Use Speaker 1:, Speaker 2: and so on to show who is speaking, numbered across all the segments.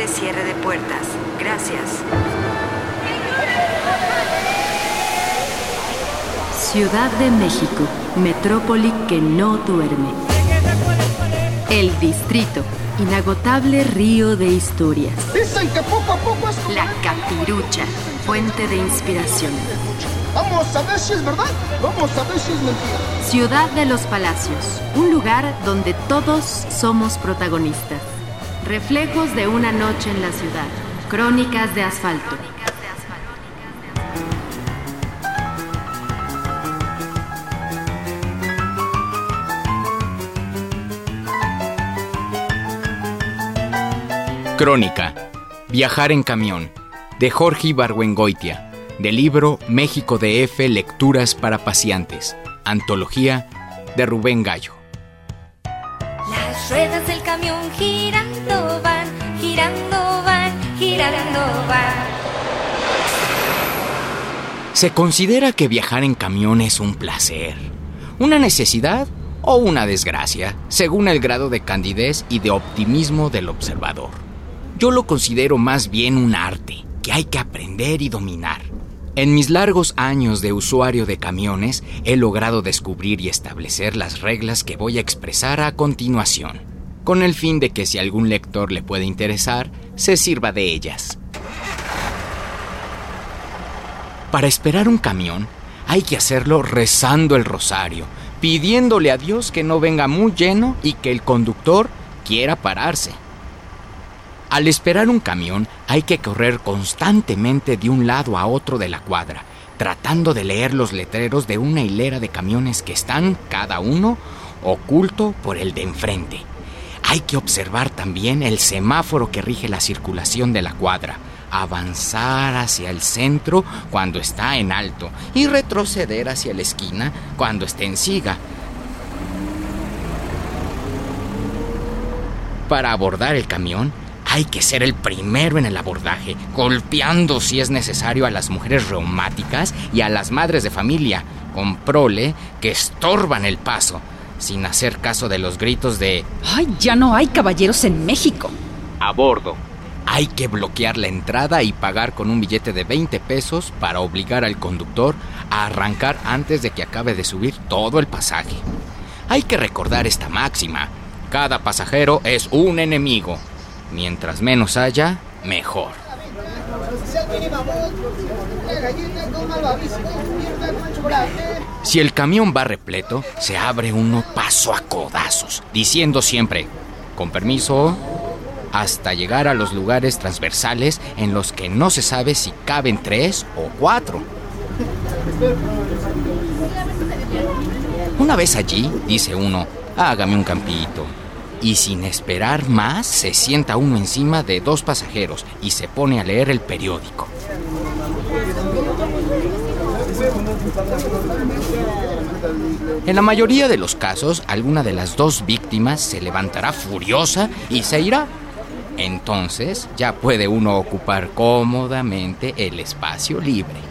Speaker 1: de cierre de puertas. Gracias.
Speaker 2: Ciudad de México, metrópoli que no duerme. El distrito, inagotable río de historias.
Speaker 3: Dicen que poco a poco es como...
Speaker 2: La capirucha, fuente de inspiración.
Speaker 3: Vamos a ver si es verdad, vamos a ver si es mentira.
Speaker 2: Ciudad de los Palacios, un lugar donde todos somos protagonistas. Reflejos de una noche en la ciudad. Crónicas de asfalto.
Speaker 4: Crónica. Viajar en camión. De Jorge Ibargüengoitia. Del libro México DF Lecturas para Pacientes. Antología de Rubén Gallo.
Speaker 5: Las ruedas del camión girando van, girando van, girando van.
Speaker 4: Se considera que viajar en camión es un placer, una necesidad o una desgracia, según el grado de candidez y de optimismo del observador. Yo lo considero más bien un arte que hay que aprender y dominar. En mis largos años de usuario de camiones he logrado descubrir y establecer las reglas que voy a expresar a continuación, con el fin de que si algún lector le puede interesar, se sirva de ellas. Para esperar un camión, hay que hacerlo rezando el rosario, pidiéndole a Dios que no venga muy lleno y que el conductor quiera pararse. Al esperar un camión hay que correr constantemente de un lado a otro de la cuadra, tratando de leer los letreros de una hilera de camiones que están, cada uno, oculto por el de enfrente. Hay que observar también el semáforo que rige la circulación de la cuadra, avanzar hacia el centro cuando está en alto y retroceder hacia la esquina cuando esté en siga. Para abordar el camión hay que ser el primero en el abordaje, golpeando si es necesario a las mujeres reumáticas y a las madres de familia, con prole que estorban el paso, sin hacer caso de los gritos de
Speaker 6: ¡Ay, ya no hay caballeros en México!
Speaker 4: a bordo. Hay que bloquear la entrada y pagar con un billete de 20 pesos para obligar al conductor a arrancar antes de que acabe de subir todo el pasaje. Hay que recordar esta máxima. Cada pasajero es un enemigo. Mientras menos haya, mejor. Si el camión va repleto, se abre uno paso a codazos, diciendo siempre, con permiso, hasta llegar a los lugares transversales en los que no se sabe si caben tres o cuatro. Una vez allí, dice uno, hágame un campito. Y sin esperar más, se sienta uno encima de dos pasajeros y se pone a leer el periódico. En la mayoría de los casos, alguna de las dos víctimas se levantará furiosa y se irá. Entonces ya puede uno ocupar cómodamente el espacio libre.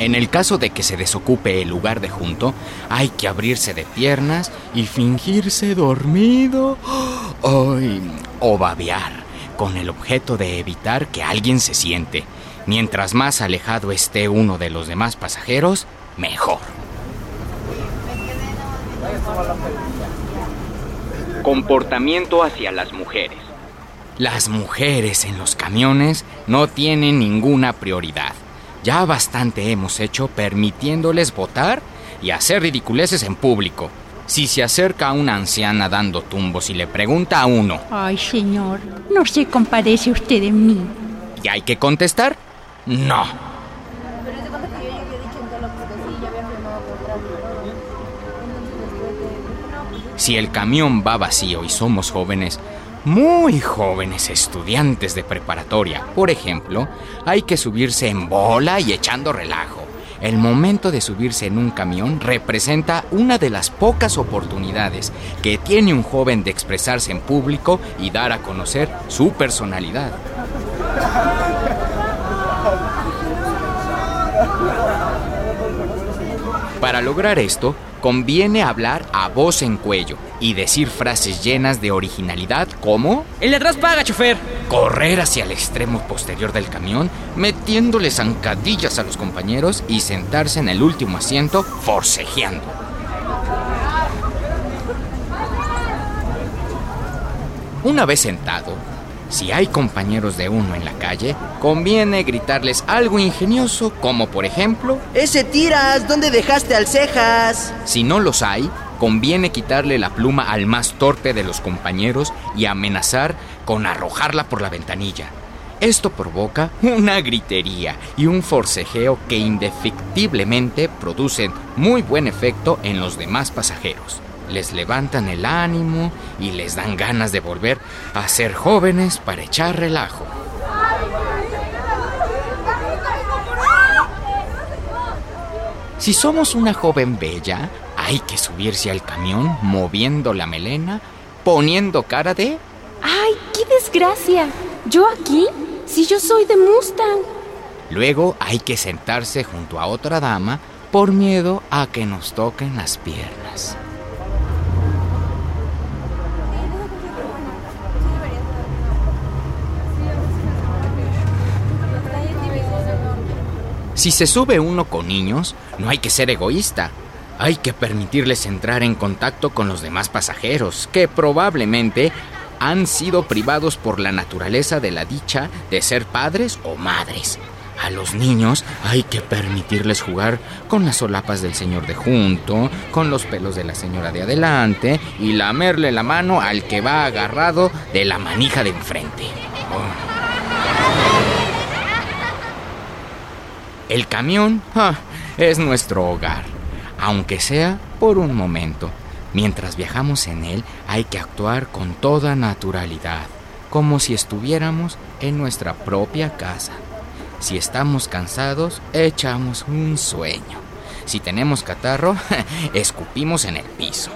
Speaker 4: En el caso de que se desocupe el lugar de junto, hay que abrirse de piernas y fingirse dormido o babear, con el objeto de evitar que alguien se siente. Mientras más alejado esté uno de los demás pasajeros, mejor. Comportamiento hacia las mujeres. Las mujeres en los camiones no tienen ninguna prioridad. Ya bastante hemos hecho permitiéndoles votar y hacer ridiculeces en público. Si se acerca a una anciana dando tumbos y le pregunta a uno,
Speaker 7: Ay, señor, no se compadece usted de mí.
Speaker 4: ¿y hay que contestar? No. Si el camión va vacío y somos jóvenes, muy jóvenes estudiantes de preparatoria, por ejemplo, hay que subirse en bola y echando relajo. El momento de subirse en un camión representa una de las pocas oportunidades que tiene un joven de expresarse en público y dar a conocer su personalidad. Para lograr esto, conviene hablar a voz en cuello y decir frases llenas de originalidad como
Speaker 8: El de atrás paga, chofer.
Speaker 4: correr hacia el extremo posterior del camión, metiéndole zancadillas a los compañeros y sentarse en el último asiento forcejeando. Una vez sentado, si hay compañeros de uno en la calle, conviene gritarles algo ingenioso como por ejemplo,
Speaker 9: Ese tiras, ¿dónde dejaste al cejas?
Speaker 4: si no los hay, conviene quitarle la pluma al más torpe de los compañeros y amenazar con arrojarla por la ventanilla. Esto provoca una gritería y un forcejeo que indefectiblemente producen muy buen efecto en los demás pasajeros. Les levantan el ánimo y les dan ganas de volver a ser jóvenes para echar relajo. Si somos una joven bella, hay que subirse al camión moviendo la melena, poniendo cara de...
Speaker 7: ¡Ay, qué desgracia! ¿Yo aquí? Si yo soy de Mustang.
Speaker 4: Luego hay que sentarse junto a otra dama por miedo a que nos toquen las piernas. Si se sube uno con niños, no hay que ser egoísta. Hay que permitirles entrar en contacto con los demás pasajeros, que probablemente han sido privados por la naturaleza de la dicha de ser padres o madres. A los niños hay que permitirles jugar con las solapas del señor de junto, con los pelos de la señora de adelante y lamerle la mano al que va agarrado de la manija de enfrente. Oh. El camión es nuestro hogar, aunque sea por un momento. Mientras viajamos en él hay que actuar con toda naturalidad, como si estuviéramos en nuestra propia casa. Si estamos cansados, echamos un sueño. Si tenemos catarro, escupimos en el piso.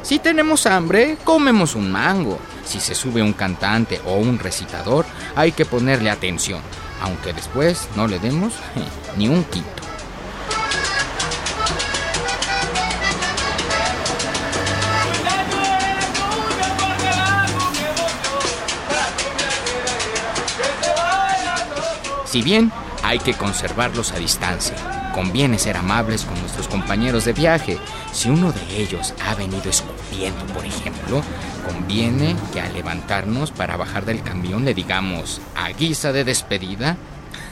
Speaker 4: Si tenemos hambre, comemos un mango. Si se sube un cantante o un recitador, hay que ponerle atención, aunque después no le demos ni un quito. Si bien hay que conservarlos a distancia, conviene ser amables con nuestros compañeros de viaje. Si uno de ellos ha venido escupiendo, por ejemplo, conviene que al levantarnos para bajar del camión le digamos, a guisa de despedida,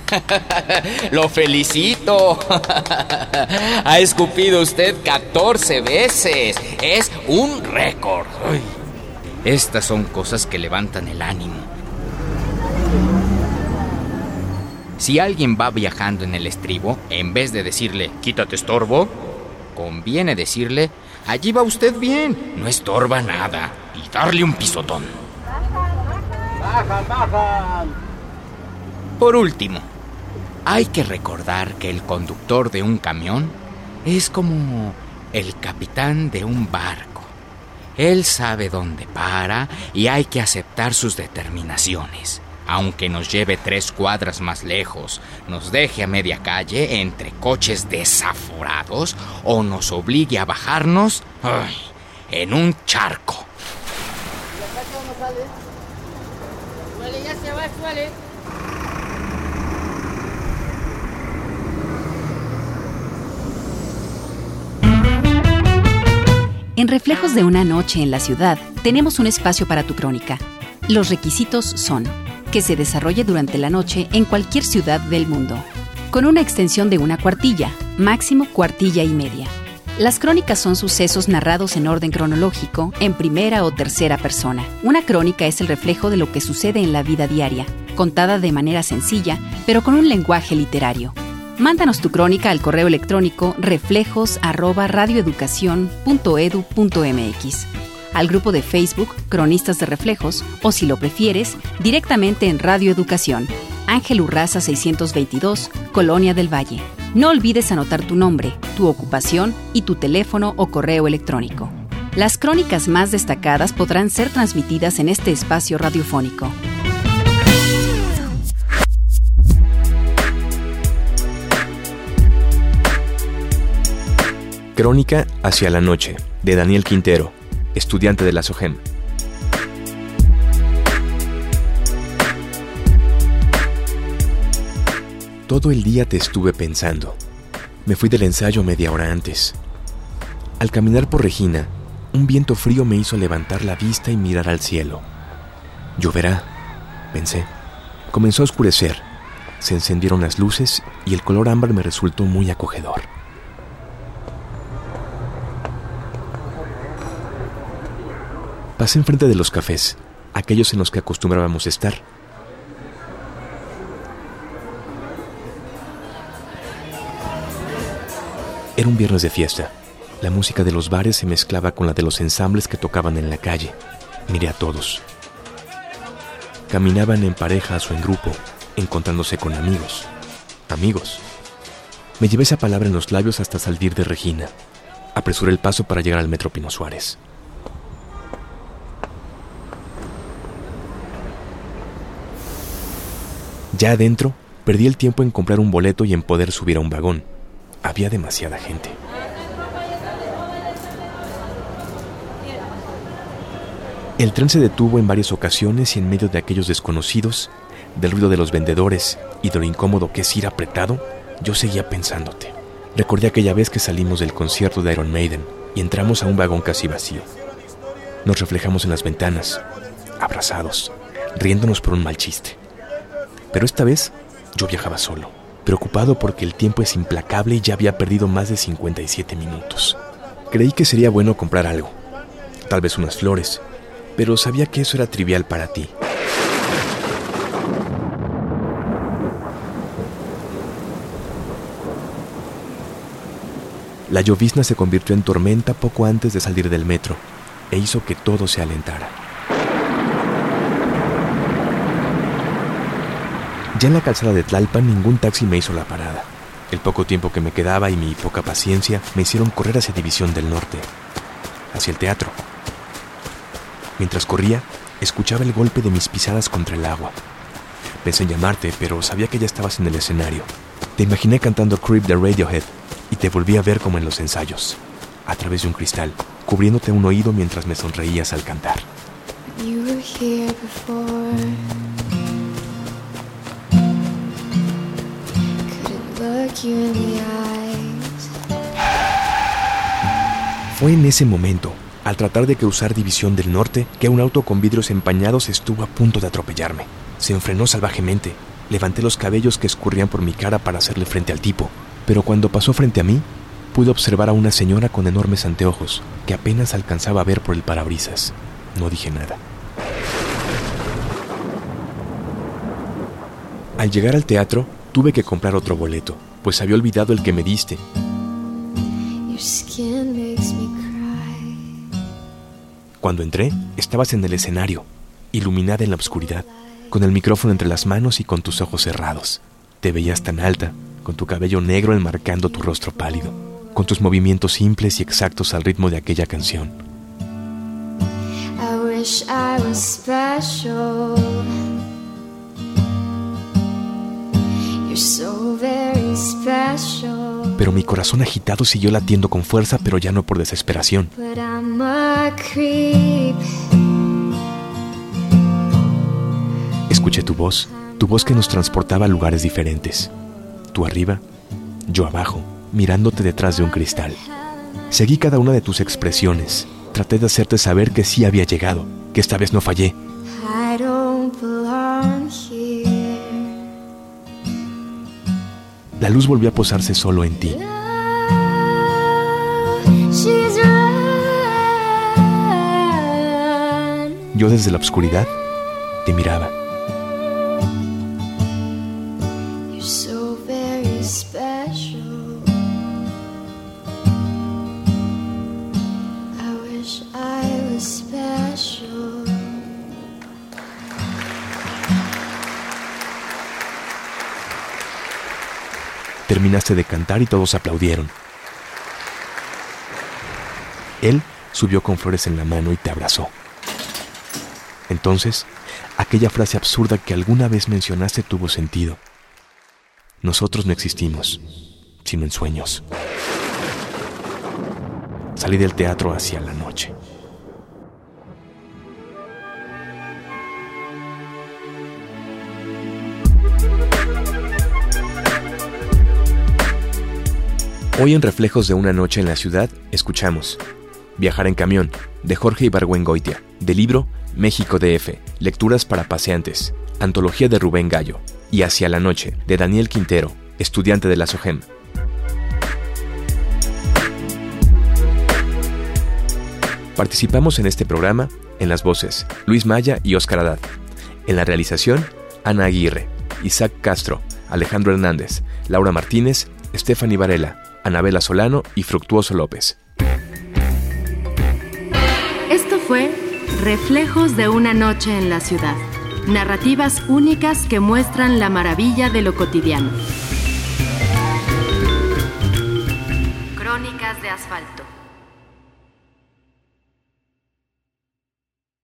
Speaker 4: ¡Lo felicito! ha escupido usted 14 veces. Es un récord. Estas son cosas que levantan el ánimo. Si alguien va viajando en el estribo, en vez de decirle, quítate estorbo, conviene decirle, allí va usted bien, no estorba nada, y darle un pisotón.
Speaker 3: Bajan, bajan.
Speaker 4: Por último, hay que recordar que el conductor de un camión es como el capitán de un barco. Él sabe dónde para y hay que aceptar sus determinaciones. Aunque nos lleve tres cuadras más lejos, nos deje a media calle entre coches desaforados o nos obligue a bajarnos ay, en un charco.
Speaker 6: En Reflejos de una noche en la ciudad, tenemos un espacio para tu crónica. Los requisitos son que se desarrolle durante la noche en cualquier ciudad del mundo, con una extensión de una cuartilla, máximo cuartilla y media. Las crónicas son sucesos narrados en orden cronológico, en primera o tercera persona. Una crónica es el reflejo de lo que sucede en la vida diaria, contada de manera sencilla, pero con un lenguaje literario. Mándanos tu crónica al correo electrónico reflejos@radioeducacion.edu.mx, al grupo de Facebook Cronistas de Reflejos o si lo prefieres, directamente en Radio Educación, Ángel Urraza 622, Colonia del Valle. No olvides anotar tu nombre, tu ocupación y tu teléfono o correo electrónico. Las crónicas más destacadas podrán ser transmitidas en este espacio radiofónico.
Speaker 8: Crónica hacia la noche, de Daniel Quintero, estudiante de la SOGEM. Todo el día te estuve pensando. Me fui del ensayo media hora antes. Al caminar por Regina, un viento frío me hizo levantar la vista y mirar al cielo. Lloverá, pensé. Comenzó a oscurecer. Se encendieron las luces y el color ámbar me resultó muy acogedor. Pasé enfrente de los cafés, aquellos en los que acostumbrábamos estar. Un viernes de fiesta. La música de los bares se mezclaba con la de los ensambles que tocaban en la calle. Miré a todos. Caminaban en parejas o en grupo, encontrándose con amigos. Amigos. Me llevé esa palabra en los labios hasta salir de Regina. Apresuré el paso para llegar al Metro Pino Suárez. Ya adentro, perdí el tiempo en comprar un boleto y en poder subir a un vagón. Había demasiada gente. El tren se detuvo en varias ocasiones y en medio de aquellos desconocidos, del ruido de los vendedores y de lo incómodo que es ir apretado, yo seguía pensándote. Recordé aquella vez que salimos del concierto de Iron Maiden y entramos a un vagón casi vacío. Nos reflejamos en las ventanas, abrazados, riéndonos por un mal chiste. Pero esta vez yo viajaba solo, preocupado porque el tiempo es implacable y ya había perdido más de 57 minutos. Creí que sería bueno comprar algo, tal vez unas flores, pero sabía que eso era trivial para ti. La llovizna se convirtió en tormenta poco antes de salir del metro e hizo que todo se alentara. Ya en la calzada de Tlalpan ningún taxi me hizo la parada. El poco tiempo que me quedaba y mi poca paciencia me hicieron correr hacia División del Norte, hacia el teatro. Mientras corría, escuchaba el golpe de mis pisadas contra el agua. Pensé en llamarte, pero sabía que ya estabas en el escenario. Te imaginé cantando Creep de Radiohead y te volví a ver como en los ensayos, a través de un cristal, cubriéndote un oído mientras me sonreías al cantar.
Speaker 5: You were here before.
Speaker 8: Fue en ese momento, al tratar de cruzar División del Norte, que un auto con vidrios empañados estuvo a punto de atropellarme. Se enfrenó salvajemente. Levanté los cabellos que escurrían por mi cara para hacerle frente al tipo, pero cuando pasó frente a mí, pude observar a una señora con enormes anteojos que apenas alcanzaba a ver por el parabrisas. No dije nada. Al llegar al teatro, tuve que comprar otro boleto, pues había olvidado el que me diste. Cuando entré, estabas en el escenario, iluminada en la oscuridad, con el micrófono entre las manos y con tus ojos cerrados. Te veías tan alta, con tu cabello negro enmarcando tu rostro pálido, con tus movimientos simples y exactos al ritmo de aquella canción.
Speaker 5: I wish I was special.
Speaker 8: Pero mi corazón agitado siguió latiendo con fuerza, pero ya no por desesperación. Escuché tu voz, tu voz que nos transportaba a lugares diferentes. Tú arriba, yo abajo, mirándote detrás de un cristal. Seguí cada una de tus expresiones. Traté de hacerte saber que sí había llegado, que esta vez no fallé. La luz volvió a posarse solo en ti. Yo desde la oscuridad te miraba. Terminaste de cantar y todos aplaudieron. Él subió con flores en la mano y te abrazó. Entonces, aquella frase absurda que alguna vez mencionaste tuvo sentido. Nosotros no existimos, sino en sueños. salí del teatro hacia la noche. Hoy en Reflejos de una noche en la ciudad escuchamos Viajar en camión de Jorge Ibargüengoitia, del libro México DF, Lecturas para Paseantes, Antología de Rubén Gallo, y Hacia la Noche de Daniel Quintero, estudiante de la SOGEM. Participamos en este programa en las voces Luis Maya y Óscar Haddad. En la realización, Ana Aguirre, Isaac Castro, Alejandro Hernández, Laura Martínez, Stephanie Varela, Anabela Solano y Fructuoso López.
Speaker 2: Esto fue Reflejos de una noche en la ciudad. Narrativas únicas que muestran la maravilla de lo cotidiano. Crónicas de asfalto.